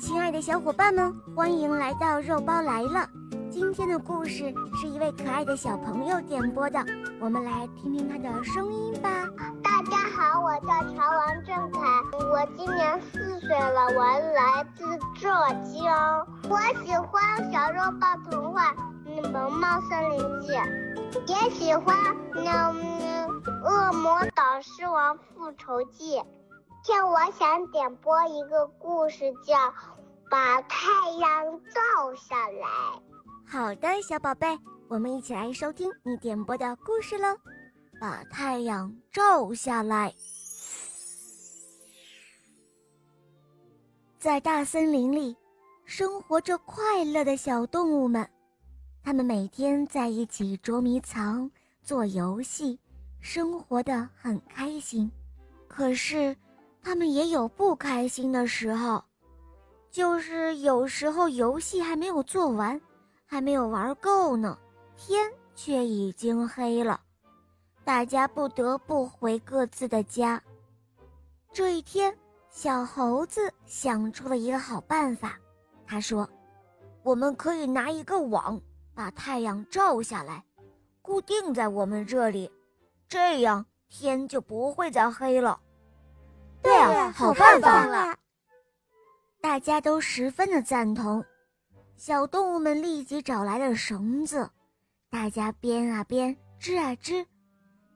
亲爱的小伙伴们，欢迎来到肉包来了。今天的故事是一位可爱的小朋友点播的，我们来听听他的声音吧。大家好，我叫乔王正凯，我今年四岁了，我来自浙江。我喜欢《小肉包童话》《萌猫森林记》，也喜欢《嗯恶魔导师王复仇记》。今天我想点播一个故事，叫《把太阳照下来》。好的，小宝贝，我们一起来收听你点播的故事喽。把太阳照下来，在大森林里，生活着快乐的小动物们，它们每天在一起捉迷藏、做游戏，生活的很开心。可是，他们也有不开心的时候，就是有时候游戏还没有做完，还没有玩够呢，天却已经黑了，大家不得不回各自的家。这一天，小猴子想出了一个好办法，他说：“我们可以拿一个网，把太阳照下来，固定在我们这里，这样天就不会再黑了。”对啊，好办法了！大家都十分的赞同。小动物们立即找来了绳子，大家编啊编，织啊织，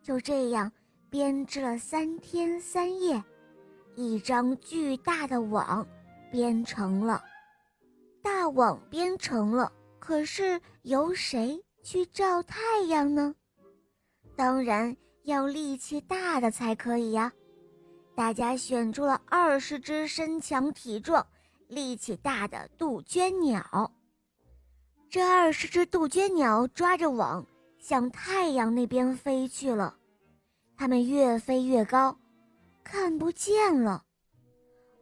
就这样编织了三天三夜，一张巨大的网编成了。大网编成了，可是由谁去照太阳呢？当然要力气大的才可以呀。大家选出了二十只身强体壮、力气大的杜鹃鸟。这二十只杜鹃鸟抓着网向太阳那边飞去了。它们越飞越高，看不见了。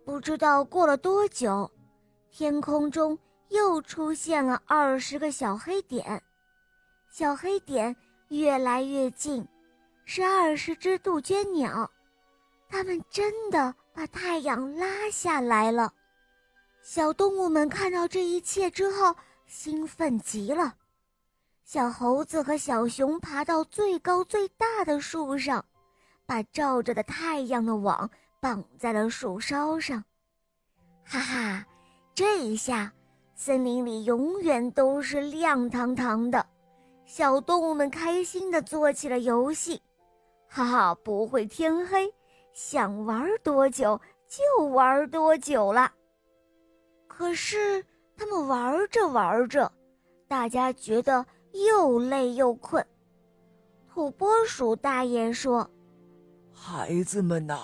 不知道过了多久，天空中又出现了二十个小黑点。小黑点越来越近，是二十只杜鹃鸟。他们真的把太阳拉下来了，小动物们看到这一切之后兴奋极了。小猴子和小熊爬到最高最大的树上，把照着的太阳的网绑在了树梢上。哈哈，这一下森林里永远都是亮堂堂的。小动物们开心地做起了游戏，哈哈，不会天黑。想玩多久就玩多久了。可是他们玩着玩着，大家觉得又累又困。土拨鼠大爷说：“孩子们呐，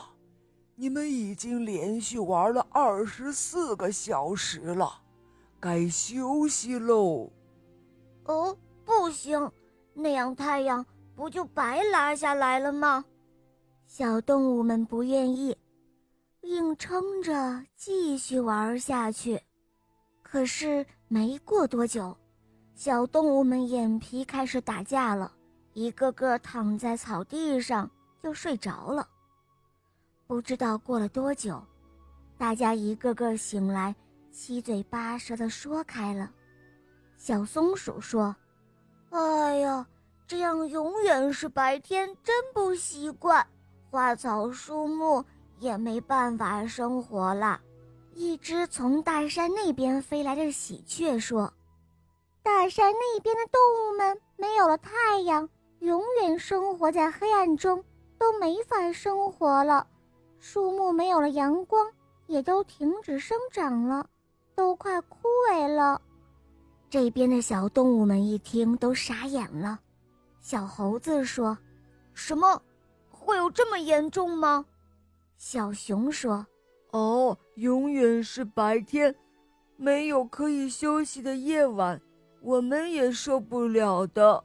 你们已经连续玩了二十四个小时了，该休息喽。”哦，不行，那样太阳不就白拉下来了吗？小动物们不愿意，硬撑着继续玩下去。可是没过多久，小动物们眼皮开始打架了，一个个躺在草地上就睡着了。不知道过了多久，大家一个个醒来，七嘴八舌地说开了。小松鼠说：“哎呀，这样永远是白天，真不习惯。”花草树木也没办法生活了。一只从大山那边飞来的喜鹊说：“大山那边的动物们没有了太阳，永远生活在黑暗中，都没法生活了。树木没有了阳光，也都停止生长了，都快枯萎了。”这边的小动物们一听都傻眼了。小猴子说：“什么？”会有这么严重吗？小熊说：“哦，永远是白天，没有可以休息的夜晚，我们也受不了的。”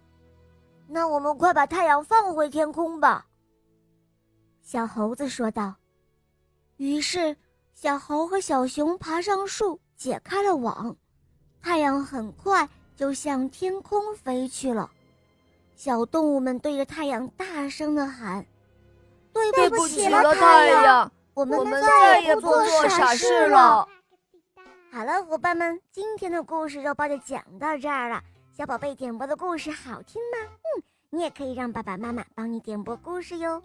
那我们快把太阳放回天空吧。”小猴子说道。于是，小猴和小熊爬上树，解开了网，太阳很快就向天空飞去了。小动物们对着太阳大声的喊。对不起了，太阳，我们再也不做傻事了。好了，伙伴们，今天的故事肉包就讲到这儿了。小宝贝点播的故事好听吗？嗯，你也可以让爸爸妈妈帮你点播故事哟。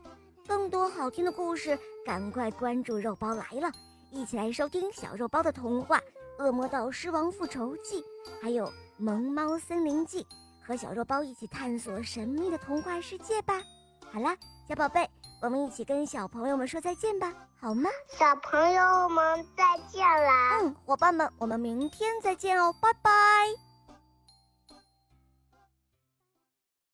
更多好听的故事，赶快关注肉包来了，一起来收听小肉包的童话《恶魔岛狮王复仇记》，还有《萌猫森林记》，和小肉包一起探索神秘的童话世界吧。好啦，小宝贝，我们一起跟小朋友们说再见吧，好吗？小朋友们再见啦！嗯，伙伴们，我们明天再见哦，拜拜。